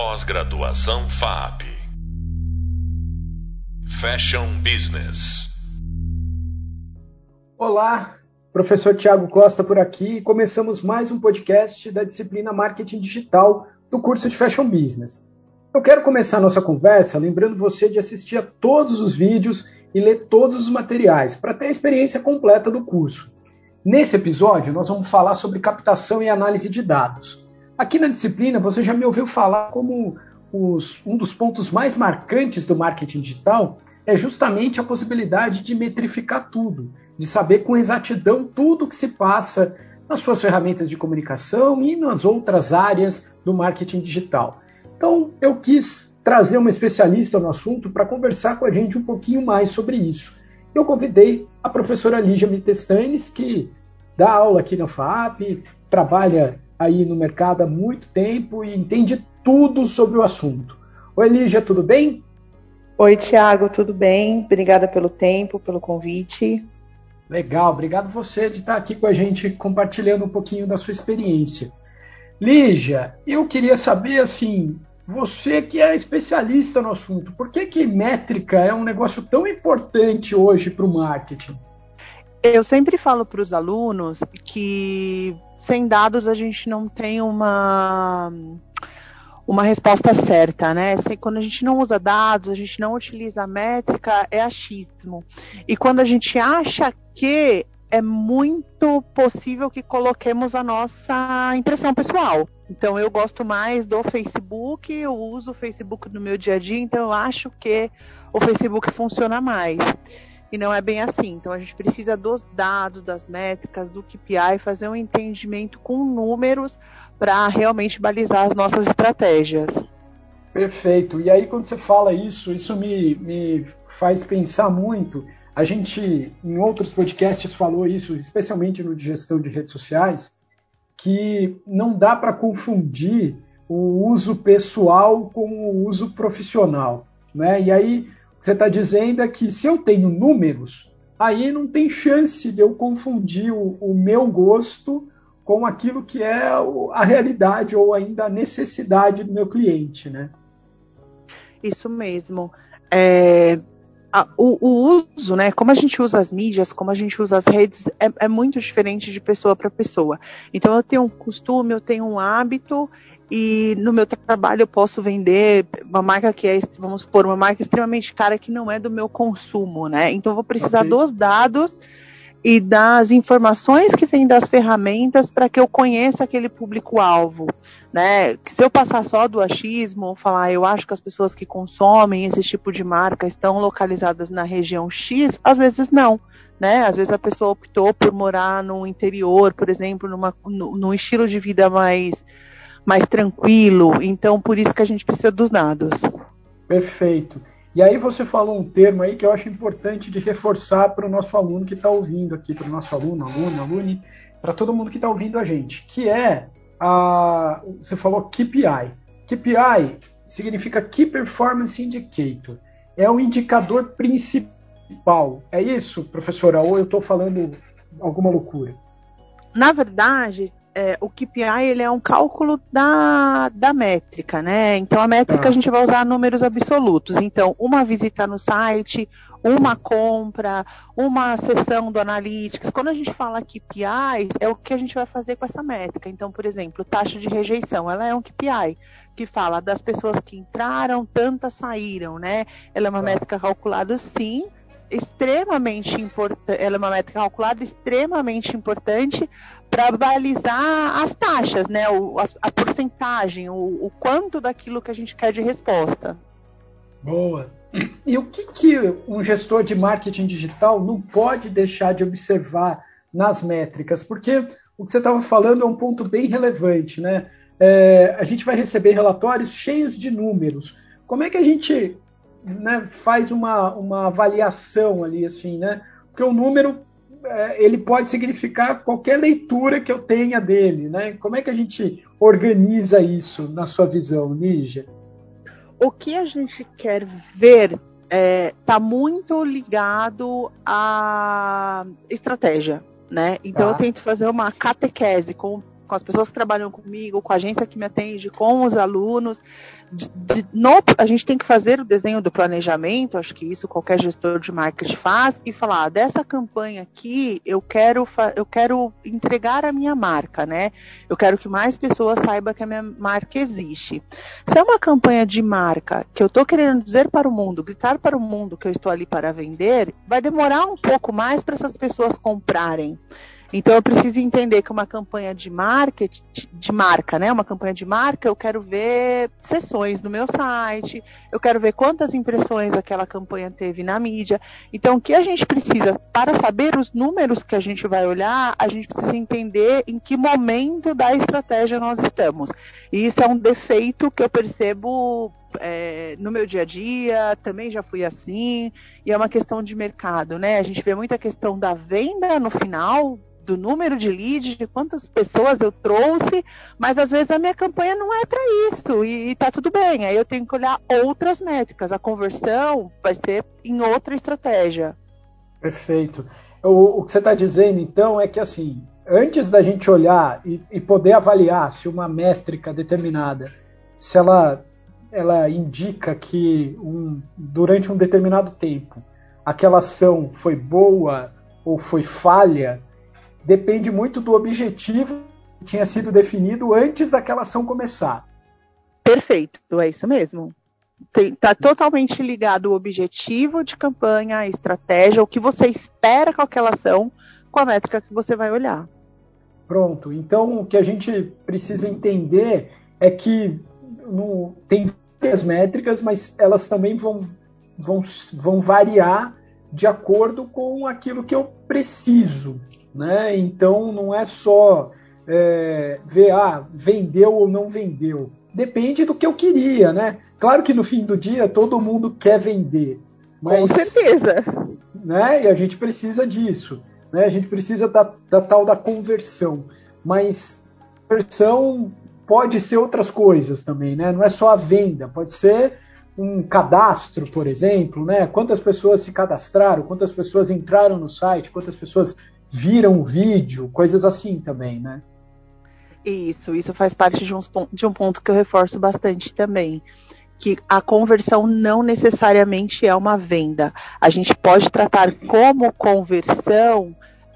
Pós-graduação FAP. Fashion Business. Olá, professor Tiago Costa por aqui. Começamos mais um podcast da disciplina Marketing Digital do curso de Fashion Business. Eu quero começar nossa conversa lembrando você de assistir a todos os vídeos e ler todos os materiais para ter a experiência completa do curso. Nesse episódio, nós vamos falar sobre captação e análise de dados. Aqui na disciplina, você já me ouviu falar como os, um dos pontos mais marcantes do marketing digital é justamente a possibilidade de metrificar tudo, de saber com exatidão tudo o que se passa nas suas ferramentas de comunicação e nas outras áreas do marketing digital. Então, eu quis trazer uma especialista no assunto para conversar com a gente um pouquinho mais sobre isso. Eu convidei a professora Lígia Mitestanes, que dá aula aqui na FAP, trabalha aí no mercado há muito tempo e entende tudo sobre o assunto. Oi, Lígia, tudo bem? Oi, Tiago, tudo bem? Obrigada pelo tempo, pelo convite. Legal, obrigado você de estar aqui com a gente compartilhando um pouquinho da sua experiência. Lígia, eu queria saber assim, você que é especialista no assunto, por que, que métrica é um negócio tão importante hoje para o marketing? Eu sempre falo para os alunos que sem dados a gente não tem uma uma resposta certa, né? Quando a gente não usa dados, a gente não utiliza métrica, é achismo. E quando a gente acha que é muito possível que coloquemos a nossa impressão pessoal. Então eu gosto mais do Facebook, eu uso o Facebook no meu dia a dia, então eu acho que o Facebook funciona mais. E não é bem assim. Então a gente precisa dos dados, das métricas, do KPI, fazer um entendimento com números para realmente balizar as nossas estratégias. Perfeito. E aí quando você fala isso, isso me, me faz pensar muito a gente, em outros podcasts, falou isso, especialmente no de gestão de redes sociais, que não dá para confundir o uso pessoal com o uso profissional. Né? E aí, você está dizendo é que se eu tenho números, aí não tem chance de eu confundir o, o meu gosto com aquilo que é a realidade ou ainda a necessidade do meu cliente, né? Isso mesmo. É, a, o, o, uso, né, como a gente usa as mídias, como a gente usa as redes, é, é muito diferente de pessoa para pessoa. Então eu tenho um costume, eu tenho um hábito e no meu trabalho eu posso vender uma marca que é, vamos supor, uma marca extremamente cara que não é do meu consumo, né? Então eu vou precisar okay. dos dados e das informações que vêm das ferramentas para que eu conheça aquele público-alvo. Né? Que se eu passar só do achismo, falar eu acho que as pessoas que consomem esse tipo de marca estão localizadas na região X, às vezes não. Né? Às vezes a pessoa optou por morar no interior, por exemplo, numa, no, num estilo de vida mais, mais tranquilo. Então, por isso que a gente precisa dos dados. Perfeito. E aí você falou um termo aí que eu acho importante de reforçar para o nosso aluno que está ouvindo aqui, para o nosso aluno, aluno, alune, para todo mundo que está ouvindo a gente, que é a, você falou KPI. KPI significa Key Performance Indicator. É o indicador principal. É isso, professora? Ou eu estou falando alguma loucura? Na verdade, é, o KPI ele é um cálculo da, da métrica, né? Então a métrica ah. a gente vai usar números absolutos. Então, uma visita no site, uma compra, uma sessão do Analytics. Quando a gente fala KPIs, é o que a gente vai fazer com essa métrica. Então, por exemplo, taxa de rejeição, ela é um KPI que fala das pessoas que entraram, tantas saíram, né? Ela é uma tá. métrica calculada sim, extremamente importante, ela é uma métrica calculada extremamente importante para balizar as taxas, né? O, a, a porcentagem, o, o, quanto daquilo que a gente quer de resposta. Boa. E o que, que um gestor de marketing digital não pode deixar de observar nas métricas? Porque o que você estava falando é um ponto bem relevante, né? É, a gente vai receber relatórios cheios de números. Como é que a gente né, faz uma, uma avaliação ali, assim, né? Porque o número ele pode significar qualquer leitura que eu tenha dele, né? Como é que a gente organiza isso na sua visão, Nígia? O que a gente quer ver está é, tá muito ligado à estratégia, né? Então tá. eu tento fazer uma catequese com com as pessoas que trabalham comigo, com a agência que me atende, com os alunos. De, de, no, a gente tem que fazer o desenho do planejamento, acho que isso qualquer gestor de marketing faz, e falar, ah, dessa campanha aqui, eu quero, eu quero entregar a minha marca, né? Eu quero que mais pessoas saibam que a minha marca existe. Se é uma campanha de marca que eu estou querendo dizer para o mundo, gritar para o mundo que eu estou ali para vender, vai demorar um pouco mais para essas pessoas comprarem. Então eu preciso entender que uma campanha de marketing, de marca, né? Uma campanha de marca, eu quero ver sessões no meu site, eu quero ver quantas impressões aquela campanha teve na mídia. Então o que a gente precisa para saber os números que a gente vai olhar, a gente precisa entender em que momento da estratégia nós estamos. E isso é um defeito que eu percebo é, no meu dia a dia, também já fui assim, e é uma questão de mercado, né? A gente vê muita questão da venda no final, do número de leads, de quantas pessoas eu trouxe, mas às vezes a minha campanha não é para isso e, está tudo bem. Aí eu tenho que olhar outras métricas. A conversão vai ser em outra estratégia. Perfeito. O, o que você está dizendo, então, é que assim, antes da gente olhar e, e poder avaliar se uma métrica determinada, se ela, ela indica que um, durante um determinado tempo aquela ação foi boa ou foi falha, depende muito do objetivo que tinha sido definido antes daquela ação começar. Perfeito, é isso mesmo. Está totalmente ligado o objetivo de campanha, a estratégia, o que você espera com aquela ação, com a métrica que você vai olhar. Pronto. Então, o que a gente precisa entender é que no, tem várias métricas, mas elas também vão, vão, vão variar de acordo com aquilo que eu preciso né? Então não é só é, ver, ah, vendeu ou não vendeu. Depende do que eu queria, né? Claro que no fim do dia todo mundo quer vender. Mas, Com certeza. Né? E a gente precisa disso. Né? A gente precisa da, da tal da conversão. Mas conversão pode ser outras coisas também, né? Não é só a venda, pode ser um cadastro, por exemplo, né? Quantas pessoas se cadastraram, quantas pessoas entraram no site, quantas pessoas viram o vídeo, coisas assim também, né? Isso, isso faz parte de, de um ponto que eu reforço bastante também que a conversão não necessariamente é uma venda. A gente pode tratar como conversão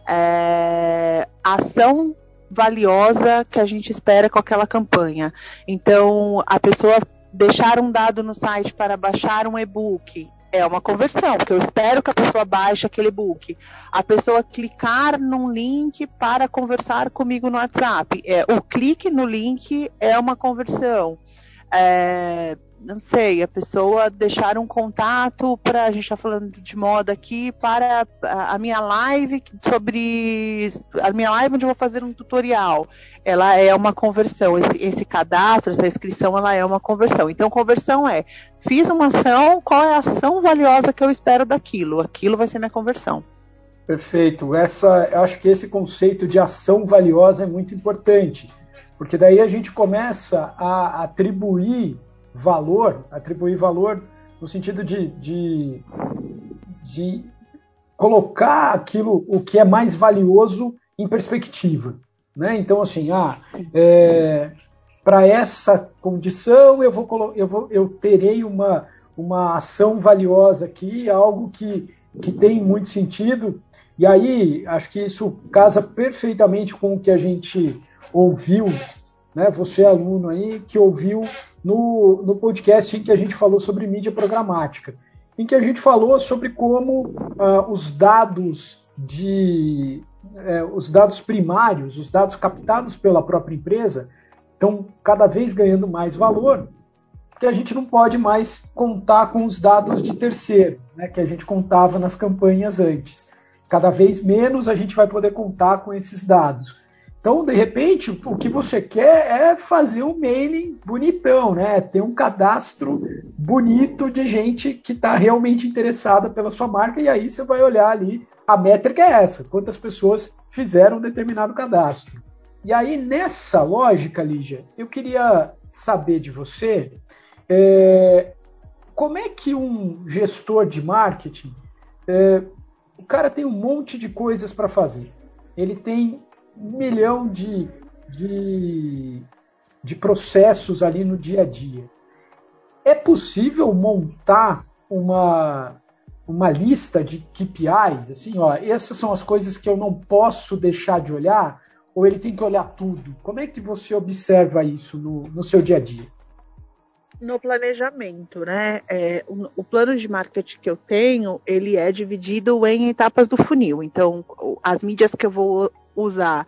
é, ação valiosa que a gente espera com aquela campanha. Então, a pessoa deixar um dado no site para baixar um e-book é uma conversão, porque eu espero que a pessoa baixe aquele book. A pessoa clicar num link para conversar comigo no WhatsApp. É, o clique no link é uma conversão. É, não sei, a pessoa deixar um contato para, a gente está falando de moda aqui, para a, minha live sobre, a minha live onde eu vou fazer um tutorial, ela é uma conversão, esse, esse cadastro, essa inscrição, ela é uma conversão. Então, conversão é, fiz uma ação, qual é a ação valiosa que eu espero daquilo? Aquilo vai ser minha conversão. Perfeito. Essa, acho que esse conceito de ação valiosa é muito importante, porque daí a gente começa a atribuir valor, atribuir valor no sentido de, de, de colocar aquilo, o que é mais valioso, em perspectiva. Né? Então, assim, ah, é, para essa condição eu, vou, eu, vou, eu terei uma, uma ação valiosa aqui, algo que, que tem muito sentido. E aí, acho que isso casa perfeitamente com o que a gente ouviu, né? Você, aluno aí, que ouviu no, no podcast em que a gente falou sobre mídia programática, em que a gente falou sobre como uh, os dados de uh, os dados primários, os dados captados pela própria empresa, estão cada vez ganhando mais valor, porque a gente não pode mais contar com os dados de terceiro, né, que a gente contava nas campanhas antes. Cada vez menos a gente vai poder contar com esses dados. Então, de repente, o que você quer é fazer um mailing bonitão, né? Ter um cadastro bonito de gente que está realmente interessada pela sua marca, e aí você vai olhar ali, a métrica é essa, quantas pessoas fizeram um determinado cadastro. E aí, nessa lógica, Lígia, eu queria saber de você é, como é que um gestor de marketing, é, o cara tem um monte de coisas para fazer. Ele tem um milhão de, de, de processos ali no dia a dia. É possível montar uma, uma lista de KPIs, assim, ó, essas são as coisas que eu não posso deixar de olhar, ou ele tem que olhar tudo? Como é que você observa isso no, no seu dia a dia? No planejamento, né? É, o, o, plano de marketing que eu tenho, ele é dividido em etapas do funil. Então, as mídias que eu vou usar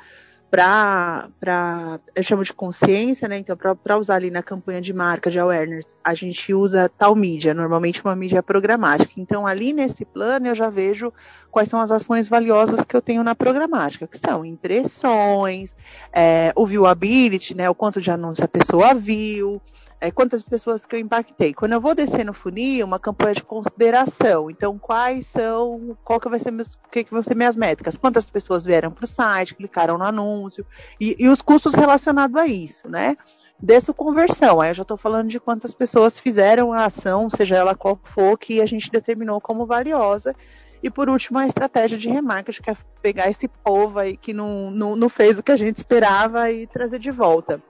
para, eu chamo de consciência, né? Então, para usar ali na campanha de marca, de awareness, a gente usa tal mídia, normalmente uma mídia programática. Então, ali nesse plano, eu já vejo quais são as ações valiosas que eu tenho na programática, que são impressões, é, o viewability, né? O quanto de anúncio a pessoa viu, é, quantas pessoas que eu impactei. Quando eu vou descer no funil, uma campanha de consideração. Então, quais são, qual que vai ser meus, que, que vão ser minhas métricas? Quantas pessoas vieram para o site, clicaram no anúncio e, e os custos relacionados a isso, né? Desço conversão, aí eu já estou falando de quantas pessoas fizeram a ação, seja ela qual for, que a gente determinou como valiosa. E por último, a estratégia de remarketing, que é pegar esse povo aí que não, não, não fez o que a gente esperava e trazer de volta.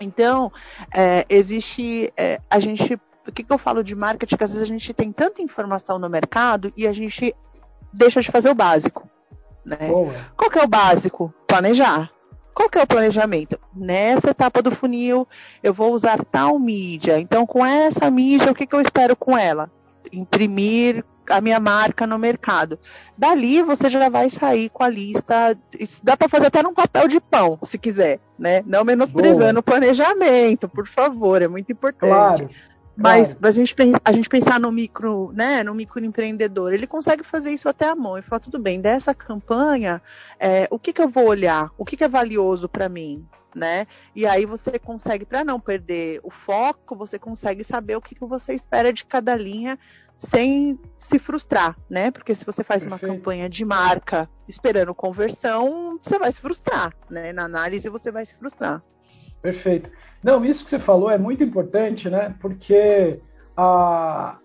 Então, é, existe. É, a gente. O que, que eu falo de marketing? Que às vezes a gente tem tanta informação no mercado e a gente deixa de fazer o básico. Né? Qual que é o básico? Planejar. Qual que é o planejamento? Nessa etapa do funil, eu vou usar tal mídia. Então, com essa mídia, o que, que eu espero com ela? Imprimir a minha marca no mercado. Dali você já vai sair com a lista. Isso dá para fazer até num papel de pão, se quiser, né? Não menosprezando o planejamento, por favor, é muito importante. Claro. Mas claro. a, gente, a gente pensar no micro, né, no microempreendedor, ele consegue fazer isso até a mão e falar, tudo bem, dessa campanha, é, o que, que eu vou olhar? O que, que é valioso para mim? Né? E aí você consegue, para não perder o foco, você consegue saber o que, que você espera de cada linha sem se frustrar, né? Porque se você faz Perfeito. uma campanha de marca esperando conversão, você vai se frustrar, né? Na análise você vai se frustrar. Perfeito. Não, isso que você falou é muito importante, né? Porque a,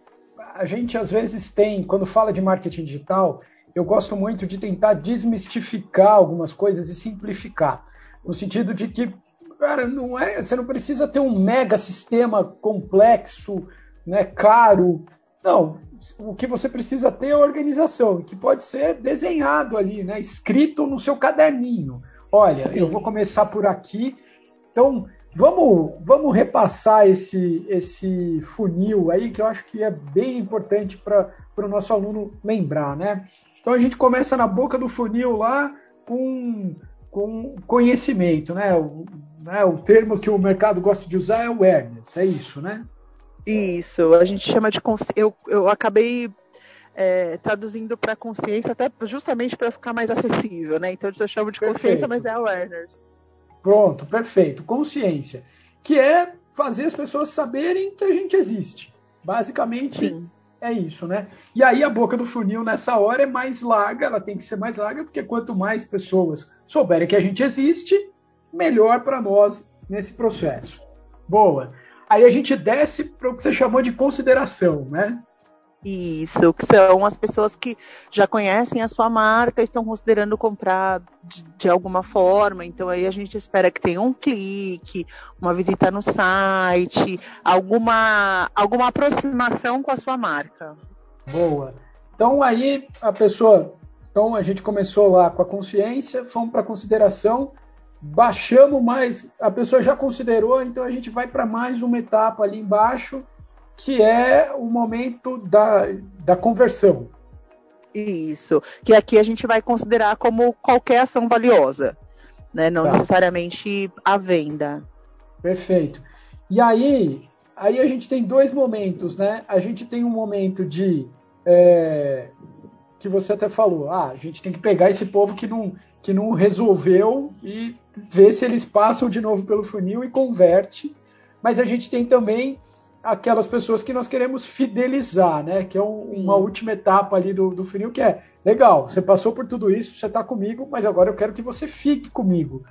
a gente às vezes tem, quando fala de marketing digital, eu gosto muito de tentar desmistificar algumas coisas e simplificar. No sentido de que, cara, não é, você não precisa ter um mega sistema complexo, né, caro, não, o que você precisa ter é organização, que pode ser desenhado ali, né, escrito no seu caderninho. Olha, Sim. eu vou começar por aqui. Então, vamos, vamos repassar esse, esse funil aí, que eu acho que é bem importante para o nosso aluno lembrar, né? Então, a gente começa na boca do funil lá com, com conhecimento, né? O, né? o termo que o mercado gosta de usar é awareness, é isso, né? Isso, a gente chama de eu, eu acabei é, traduzindo para consciência até justamente para ficar mais acessível, né? Então eu chamo de perfeito. consciência, mas é awareness. Pronto, perfeito. Consciência, que é fazer as pessoas saberem que a gente existe. Basicamente Sim. É isso, né? E aí a boca do funil nessa hora é mais larga, ela tem que ser mais larga, porque quanto mais pessoas souberem que a gente existe, melhor para nós nesse processo. Boa. Aí a gente desce para o que você chamou de consideração, né? Isso, que são as pessoas que já conhecem a sua marca, estão considerando comprar de, de, alguma forma. Então aí a gente espera que tenha um clique, uma visita no site, alguma, alguma aproximação com a sua marca. Boa. Então aí a pessoa, então a gente começou lá com a consciência, fomos para consideração baixamos mais, a pessoa já considerou, então a gente vai para mais uma etapa ali embaixo, que é o momento da, da conversão. Isso, que aqui a gente vai considerar como qualquer ação valiosa, né? não tá. necessariamente a venda. Perfeito. E aí, aí a gente tem dois momentos, né? A gente tem um momento de é, que você até falou, ah, a gente tem que pegar esse povo que não, que não resolveu e ver se eles passam de novo pelo funil e converte. Mas a gente tem também aquelas pessoas que nós queremos fidelizar, né? Que é um, uma última etapa ali do, do funil, que é legal, você passou por tudo isso, você está comigo, mas agora eu quero que você fique comigo.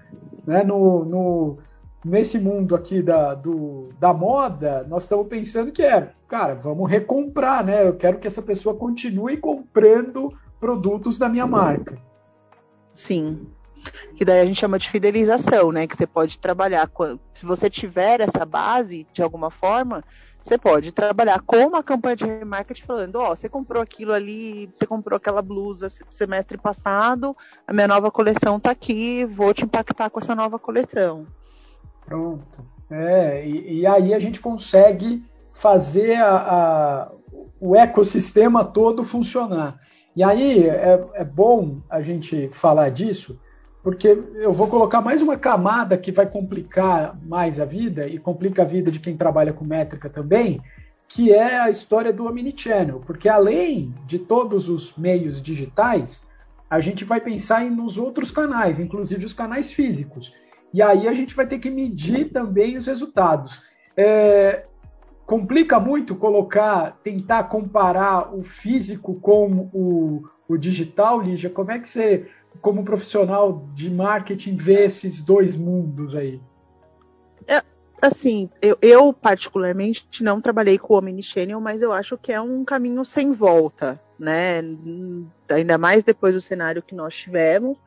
Né? No, no, nesse mundo aqui da, do, da moda, nós estamos pensando que é, cara, vamos recomprar, né? Eu quero que essa pessoa continue comprando produtos da minha marca. Sim. Que daí a gente chama de fidelização, né? Que você pode trabalhar, se você tiver essa base de alguma forma, você pode trabalhar com uma campanha de remarketing falando, ó, oh, você comprou aquilo ali, você comprou aquela blusa semestre passado, a minha nova coleção está aqui, vou te impactar com essa nova coleção. Pronto. É, e, e aí a gente consegue fazer a, a, o ecossistema todo funcionar. E aí é, é bom a gente falar disso, porque eu vou colocar mais uma camada que vai complicar mais a vida e complica a vida de quem trabalha com métrica também, que é a história do omnichannel, porque além de todos os meios digitais, a gente vai pensar nos outros canais, inclusive os canais físicos. E aí a gente vai ter que medir também os resultados. É, complica muito colocar, tentar comparar o físico com o, o digital, Lígia? Como é que você como profissional de marketing, ver esses dois mundos aí? É, assim, eu, eu, particularmente não trabalhei com o Omnichannel, mas eu acho que é um caminho sem volta, né? Ainda mais depois do cenário que nós tivemos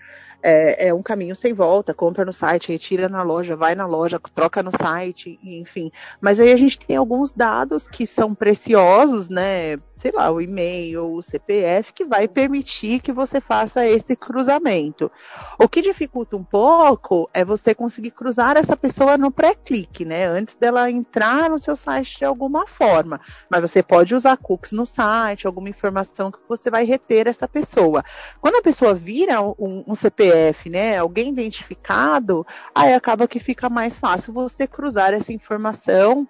é, é, um caminho sem volta, compra no site, retira na loja, vai na loja, troca no site, enfim. Mas aí a gente tem alguns dados que são preciosos, né? Sei lá, o e-mail, o CPF, que vai permitir que você faça esse cruzamento. O que dificulta um pouco é você conseguir cruzar essa pessoa no pré-clique, né? Antes dela entrar no seu site de alguma forma. Mas você pode usar cookies no site, alguma informação que você vai reter essa pessoa. Quando a pessoa vira um, um CPF, né, alguém identificado, aí acaba que fica mais fácil você cruzar essa informação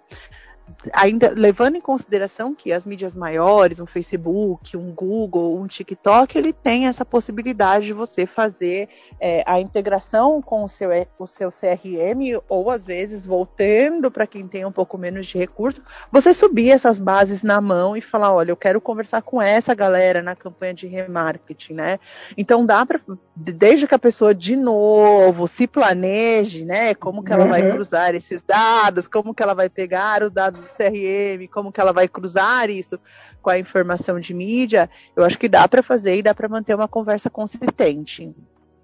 ainda levando em consideração que as mídias maiores, um Facebook, um Google, um TikTok, ele tem essa possibilidade de você fazer é, a integração com o seu, o seu CRM, ou às vezes, voltando para quem tem um pouco menos de recurso, você subir essas bases na mão e falar, olha, eu quero conversar com essa galera na campanha de remarketing, né? Então dá para, desde que a pessoa de novo se planeje, né? Como que ela uhum. vai cruzar esses dados, como que ela vai pegar o dado do CRM, como que ela vai cruzar isso com a informação de mídia, eu acho que dá para fazer e dá para manter uma conversa consistente.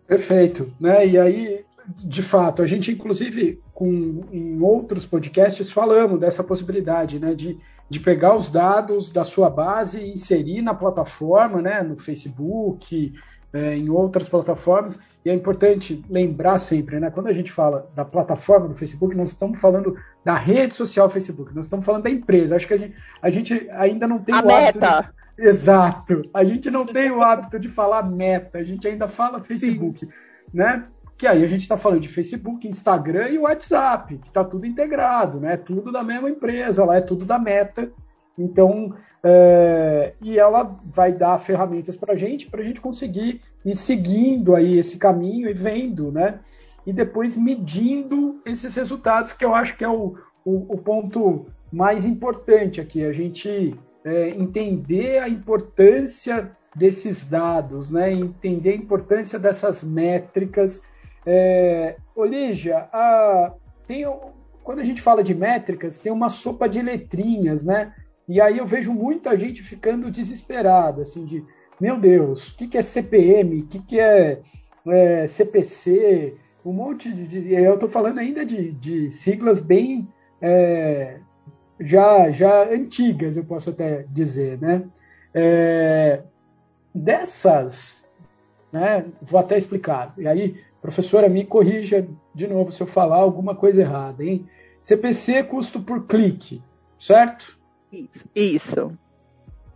Perfeito, né? E aí, de fato, a gente inclusive com em outros podcasts falamos dessa possibilidade, né, de, de pegar os dados da sua base e inserir na plataforma, né, no Facebook, é, em outras plataformas e é importante lembrar sempre, né? Quando a gente fala da plataforma do Facebook, nós estamos falando da rede social Facebook, nós estamos falando da empresa. Acho que a gente, a gente ainda não tem a o meta. hábito. De... Exato. A gente não tem o hábito de falar meta, a gente ainda fala Facebook, Sim. né? Que aí a gente está falando de Facebook, Instagram e WhatsApp, que está tudo integrado, né? Tudo da mesma empresa, lá é tudo da meta. Então, é, e ela vai dar ferramentas para a gente, para a gente conseguir ir seguindo aí esse caminho e vendo, né? E depois medindo esses resultados, que eu acho que é o, o, o ponto mais importante aqui, a gente é, entender a importância desses dados, né? entender a importância dessas métricas. É, Olígia, a, tem, quando a gente fala de métricas, tem uma sopa de letrinhas, né? E aí eu vejo muita gente ficando desesperada, assim, de meu Deus, o que, que é CPM, o que, que é, é, CPC, um monte de. eu estou falando ainda de, de siglas bem é, já, já antigas, eu posso até dizer, né? É, dessas, né, vou até explicar. E aí, professora, me corrija de novo se eu falar alguma coisa errada, hein? CPC é custo por clique, certo? Isso.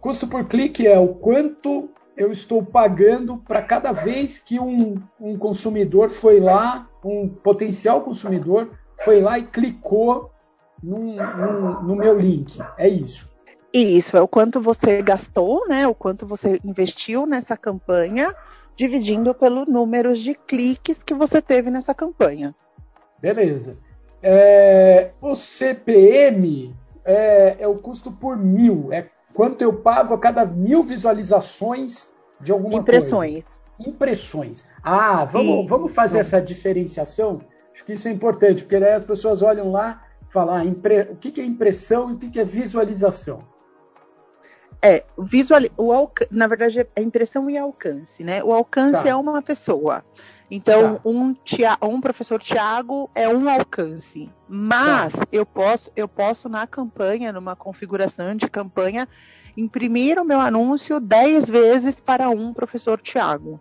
Custo por clique é o quanto eu estou pagando para cada vez que um, um consumidor foi lá, um potencial consumidor foi lá e clicou num, num, no meu link. É isso. Isso, é o quanto você gastou, né? O quanto você investiu nessa campanha, dividindo pelo número de cliques que você teve nessa campanha. Beleza. É, o CPM é, é o custo por mil, é quanto eu pago a cada mil visualizações de alguma Impressões. coisa. Impressões. Ah, vamos, vamos fazer essa diferenciação? Acho que isso é importante, porque daí as pessoas olham lá e falam ah, impre... o que é impressão e o que é visualização. É, visual, o, na verdade é impressão e alcance, né? O alcance tá. é uma pessoa. Então, tá. um, um professor Tiago é um alcance. Mas tá. eu posso, eu posso na campanha, numa configuração de campanha, imprimir o meu anúncio 10 vezes para um professor Tiago.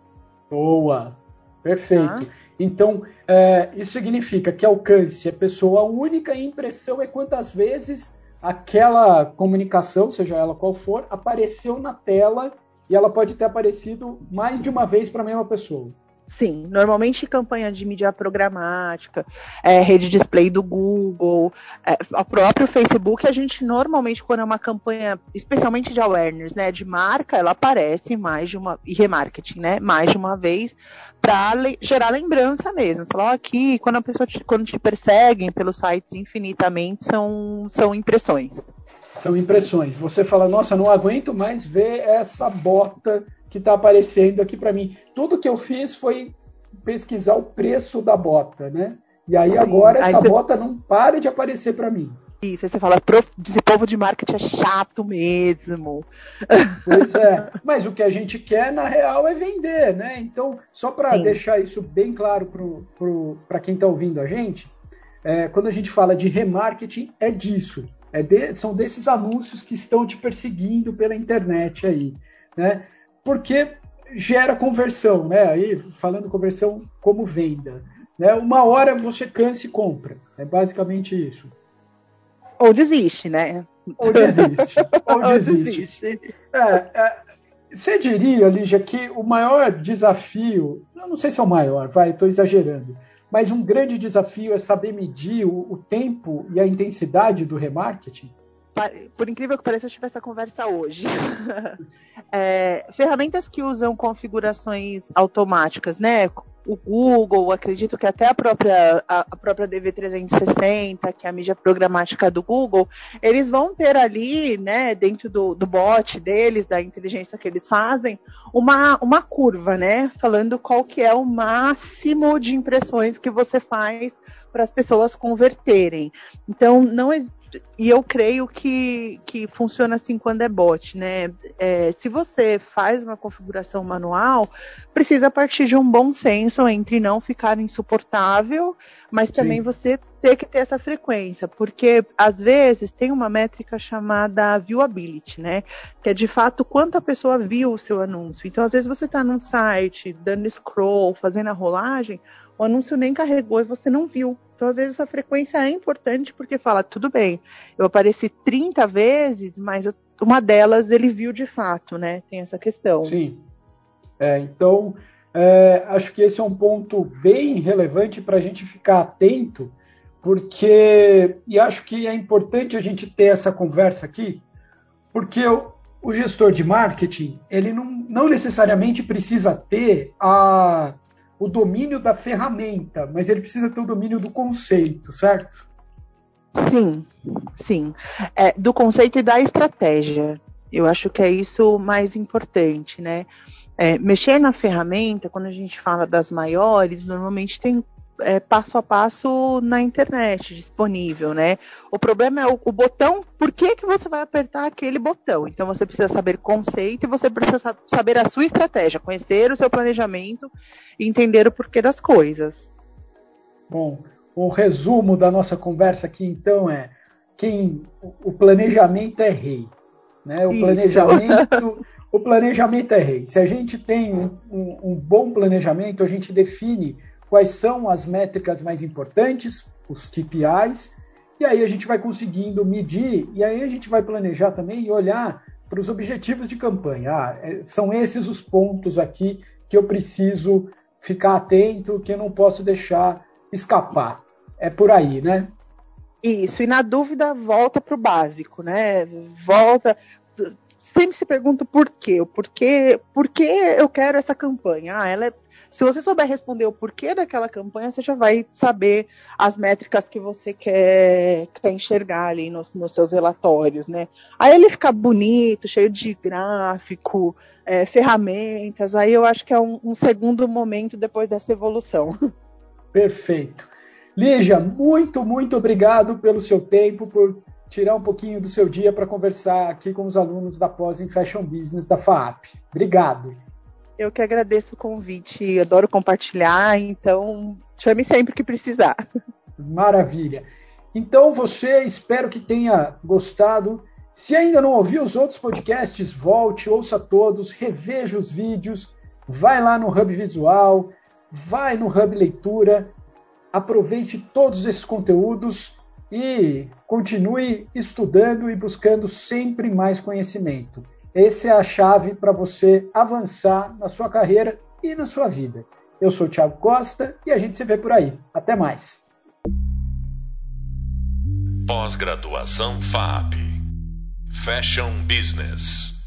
Boa, perfeito. Tá? Então, é, isso significa que alcance é pessoa única e impressão é quantas vezes aquela comunicação, seja ela qual for, apareceu na tela e ela pode ter aparecido mais de uma vez para a mesma pessoa. Sim, normalmente campanha de mídia programática, é, rede display do Google, é, o próprio Facebook, a gente normalmente, quando é uma campanha, especialmente de awareness, né, de marca, ela aparece mais de uma, e remarketing, né, mais de uma vez, para gerar lembrança mesmo. Falar aqui, quando a pessoa te, quando te perseguem pelos sites infinitamente, são, são impressões. São impressões. Você fala, nossa, não aguento mais ver essa bota que está aparecendo aqui para mim. Tudo que eu fiz foi pesquisar o preço da bota, né? E aí Sim, agora essa você... bota não para de aparecer para mim. Isso, aí você fala, esse povo de marketing é chato mesmo. Pois é, mas o que a gente quer, na real, é vender, né? Então, só para deixar isso bem claro para quem está ouvindo a gente, é, quando a gente fala de remarketing, é disso. É de, são desses anúncios que estão te perseguindo pela internet aí. Né? Porque gera conversão, né? Aí falando conversão como venda, né? Uma hora você cansa e compra, é basicamente isso. Ou desiste, né? Ou desiste. Ou desiste. desiste. É, é, você diria, Lígia, que o maior desafio, eu não sei se é o maior, vai, estou exagerando, mas um grande desafio é saber medir o, o tempo e a intensidade do remarketing? Por incrível que pareça, eu tive essa conversa hoje. é, ferramentas que usam configurações automáticas, né? O Google, acredito que até a própria, a, própria DV360, que é a mídia programática do Google, eles vão ter ali, né, dentro do, do bot deles, da inteligência que eles fazem, uma, uma curva, né? Falando qual que é o máximo de impressões que você faz para as pessoas converterem. Então, não e eu creio que, que funciona assim quando é bot, né? É, se você faz uma configuração manual, precisa partir de um bom senso entre não ficar insuportável, mas também Sim. você ter que ter essa frequência, porque às vezes tem uma métrica chamada viewability, né? Que é de fato quanto a pessoa viu o seu anúncio. Então, às vezes você está num site, dando scroll, fazendo a rolagem, o anúncio nem carregou e você não viu. Então, às vezes, essa frequência é importante porque fala, tudo bem, eu apareci 30 vezes, mas uma delas ele viu de fato, né? Tem essa questão. Sim. É, então, é, acho que esse é um ponto bem relevante para a gente ficar atento, porque, e acho que é importante a gente ter essa conversa aqui, porque o, o gestor de marketing, ele não, não necessariamente precisa ter a o domínio da ferramenta, mas ele precisa ter o domínio do conceito, certo? Sim, sim. É, do conceito e da estratégia. Eu acho que é isso mais importante, né? É, mexer na ferramenta, quando a gente fala das maiores, normalmente tem é, passo a passo na internet disponível, né? O problema é o, o, botão, por que, que você vai apertar aquele botão? Então você precisa saber conceito e você precisa saber a sua estratégia, conhecer o seu planejamento e entender o porquê das coisas. Bom, o resumo da nossa conversa aqui então é quem o planejamento é rei, né? O Isso. planejamento o planejamento é rei. Se a gente tem um, um, um bom planejamento, a gente define quais são as métricas mais importantes, os KPIs, e aí a gente vai conseguindo medir, e aí a gente vai planejar também e olhar para os objetivos de campanha. Ah, é, são esses os pontos aqui que eu preciso ficar atento, que eu não posso deixar escapar. É por aí, né? Isso, e na dúvida, volta para o básico, né? Volta. Sempre se pergunta por quê? O porquê, por que eu quero essa campanha? Ah, ela é se você souber responder o porquê daquela campanha, você já vai saber as métricas que você quer, quer enxergar ali nos, nos seus relatórios, né? Aí ele fica bonito, cheio de gráfico, é, ferramentas, aí eu acho que é um, um segundo momento depois dessa evolução. Perfeito. Lígia, muito, muito obrigado pelo seu tempo, por tirar um pouquinho do seu dia para conversar aqui com os alunos da pós em Fashion Business da FAAP. Obrigado. Eu que agradeço o convite, adoro compartilhar, então chame sempre que precisar. Maravilha. Então você, espero que tenha gostado. Se ainda não ouviu os outros podcasts, volte, ouça todos, reveja os vídeos, vai lá no Hub Visual, vai no Hub Leitura, aproveite todos esses conteúdos e continue estudando e buscando sempre mais conhecimento. Essa é a chave para você avançar na sua carreira e na sua vida. Eu sou o Thiago Costa e a gente se vê por aí. Até mais. Pós-graduação FAP Fashion Business